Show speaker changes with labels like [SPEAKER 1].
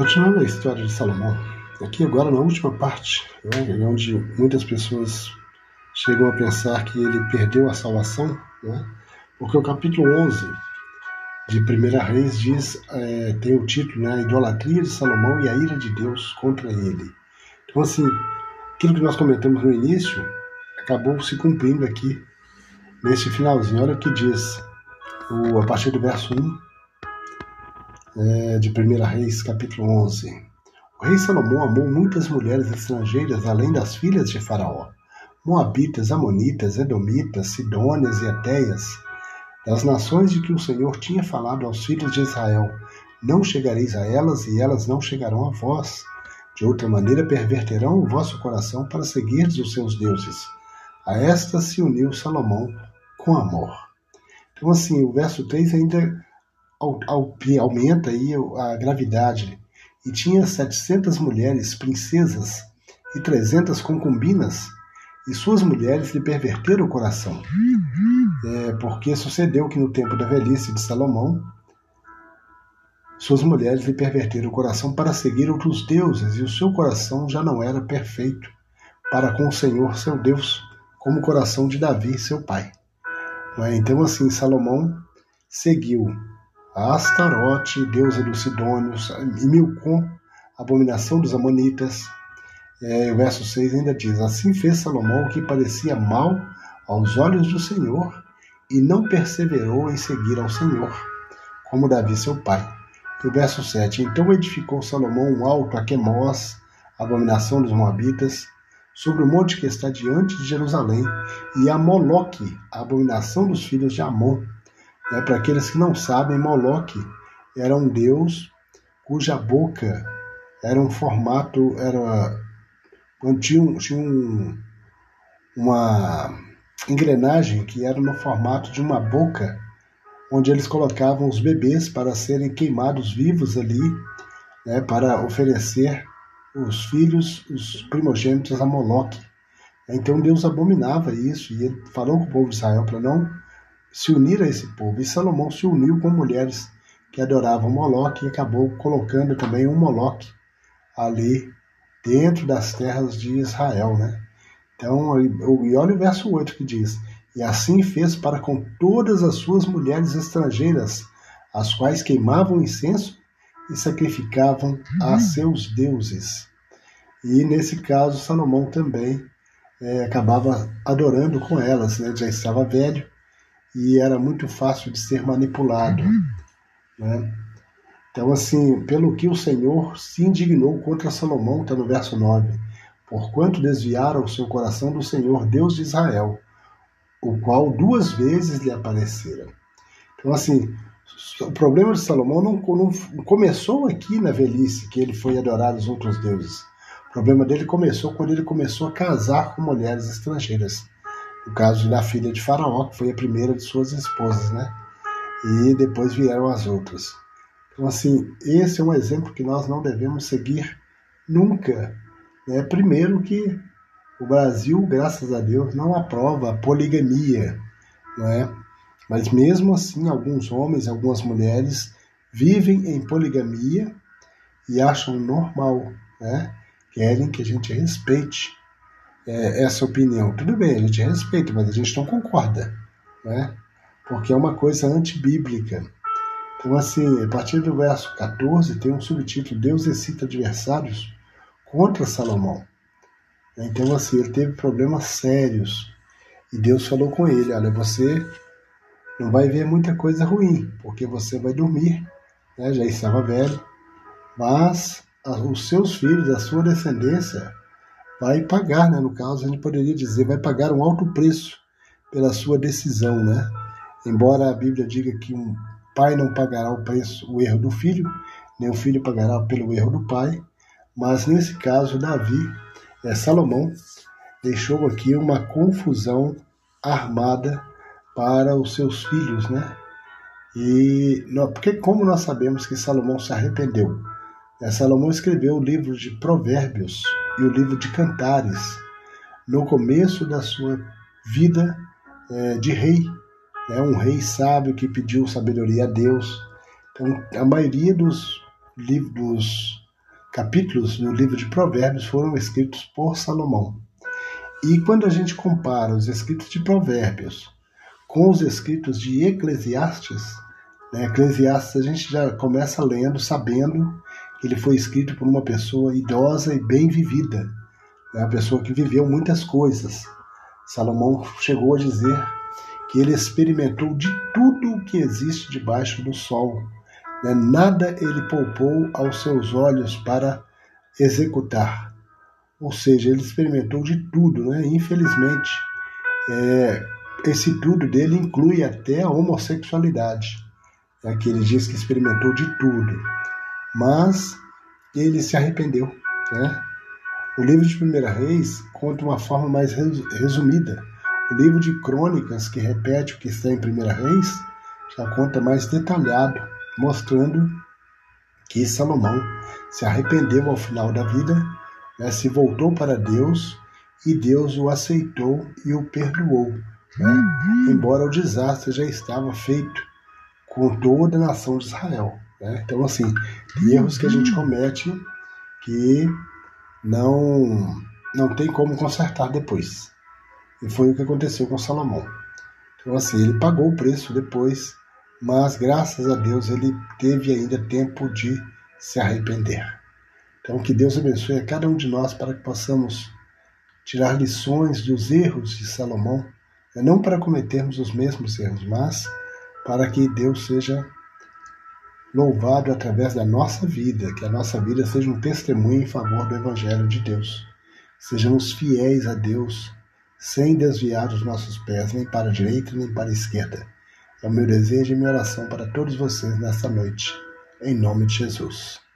[SPEAKER 1] Continuando a história de Salomão, aqui agora na última parte, né, onde muitas pessoas chegam a pensar que ele perdeu a salvação, né, porque o capítulo 11 de Primeira Reis diz, é, tem o título, né, a idolatria de Salomão e a ira de Deus contra ele. Então, assim, aquilo que nós comentamos no início acabou se cumprindo aqui, nesse finalzinho. Olha o que diz, o, a partir do verso 1 é, de 1 Reis, capítulo 11. O rei Salomão amou muitas mulheres estrangeiras, além das filhas de Faraó, Moabitas, Amonitas, Edomitas, Sidônias e Etéias, das nações de que o Senhor tinha falado aos filhos de Israel: Não chegareis a elas, e elas não chegarão a vós. De outra maneira, perverterão o vosso coração para seguirdes os seus deuses. A estas se uniu Salomão com amor. Então, assim, o verso 3 ainda aumenta aí a gravidade e tinha 700 mulheres princesas e 300 concubinas e suas mulheres lhe perverteram o coração. É, porque sucedeu que no tempo da velhice de Salomão, suas mulheres lhe perverteram o coração para seguir outros deuses, e o seu coração já não era perfeito para com o Senhor seu Deus, como o coração de Davi, seu pai. É? Então, assim, Salomão seguiu a Astarote, deusa dos Sidônios, e Milcom, abominação dos Amonitas. É, o verso 6 ainda diz: Assim fez Salomão o que parecia mal aos olhos do Senhor, e não perseverou em seguir ao Senhor, como Davi seu pai. E o verso 7: Então edificou Salomão um alto a Quemós, abominação dos Moabitas, sobre o monte que está diante de Jerusalém, e a Moloque, a abominação dos filhos de Amon né? Para aqueles que não sabem, Moloque era um deus cuja boca era um formato, era tinha, tinha um, uma engrenagem que era no formato de uma boca, onde eles colocavam os bebês para serem queimados vivos ali, né, para oferecer os filhos, os primogênitos a Moloque. Então Deus abominava isso e ele falou com o povo de Israel para não se unir a esse povo. E Salomão se uniu com mulheres que adoravam Moloque e acabou colocando também um Moloque ali dentro das terras de Israel, né? Então, e olha o verso 8 que diz: E assim fez para com todas as suas mulheres estrangeiras, as quais queimavam incenso e sacrificavam a uhum. seus deuses. E nesse caso, Salomão também é, acabava adorando com elas, né? Já estava velho, e era muito fácil de ser manipulado. Né? Então, assim, pelo que o Senhor se indignou contra Salomão, está no verso 9, porquanto desviaram o seu coração do Senhor, Deus de Israel, o qual duas vezes lhe aparecera. Então, assim, o problema de Salomão não, não começou aqui na velhice, que ele foi adorar os outros deuses. O problema dele começou quando ele começou a casar com mulheres estrangeiras o caso da filha de Faraó, que foi a primeira de suas esposas, né? E depois vieram as outras. Então, assim, esse é um exemplo que nós não devemos seguir nunca. Né? Primeiro que o Brasil, graças a Deus, não aprova a poligamia, não é? Mas mesmo assim, alguns homens, algumas mulheres vivem em poligamia e acham normal, né? Querem que a gente respeite é, essa opinião. Tudo bem, a gente respeita, mas a gente não concorda, né? Porque é uma coisa antibíblica. Então, assim, a partir do verso 14, tem um subtítulo: Deus excita adversários contra Salomão. Então, assim, ele teve problemas sérios. E Deus falou com ele: Olha, você não vai ver muita coisa ruim, porque você vai dormir, né? já estava velho, mas os seus filhos, a sua descendência, vai pagar, né? No caso, a gente poderia dizer, vai pagar um alto preço pela sua decisão, né? Embora a Bíblia diga que um pai não pagará o preço, o erro do filho, nem o filho pagará pelo erro do pai, mas nesse caso, Davi, é, Salomão, deixou aqui uma confusão armada para os seus filhos, né? E porque como nós sabemos que Salomão se arrependeu? É, Salomão escreveu o livro de Provérbios, e o livro de Cantares, no começo da sua vida é, de rei, né, um rei sábio que pediu sabedoria a Deus. Então, a maioria dos livros, capítulos do livro de Provérbios foram escritos por Salomão. E quando a gente compara os escritos de Provérbios com os escritos de Eclesiastes, né, Eclesiastes a gente já começa lendo, sabendo ele foi escrito por uma pessoa idosa e bem vivida, né, uma pessoa que viveu muitas coisas. Salomão chegou a dizer que ele experimentou de tudo o que existe debaixo do sol. Né? Nada ele poupou aos seus olhos para executar. Ou seja, ele experimentou de tudo. Né? Infelizmente, é, esse tudo dele inclui até a homossexualidade. É que ele diz que experimentou de tudo. Mas ele se arrependeu. Né? O livro de 1 Reis conta uma forma mais resumida o livro de Crônicas, que repete o que está em Primeira Reis, já conta mais detalhado, mostrando que Salomão se arrependeu ao final da vida, né, se voltou para Deus e Deus o aceitou e o perdoou. Né? Uhum. Embora o desastre já estava feito com toda a nação de Israel. Né? Então, assim, erros que a gente comete que não, não tem como consertar depois. E foi o que aconteceu com Salomão. Então, assim, ele pagou o preço depois, mas graças a Deus ele teve ainda tempo de se arrepender. Então, que Deus abençoe a cada um de nós para que possamos tirar lições dos erros de Salomão, né? não para cometermos os mesmos erros, mas para que Deus seja louvado através da nossa vida, que a nossa vida seja um testemunho em favor do Evangelho de Deus. Sejamos fiéis a Deus sem desviar os nossos pés nem para a direita nem para a esquerda. É o meu desejo e minha oração para todos vocês nesta noite, em nome de Jesus.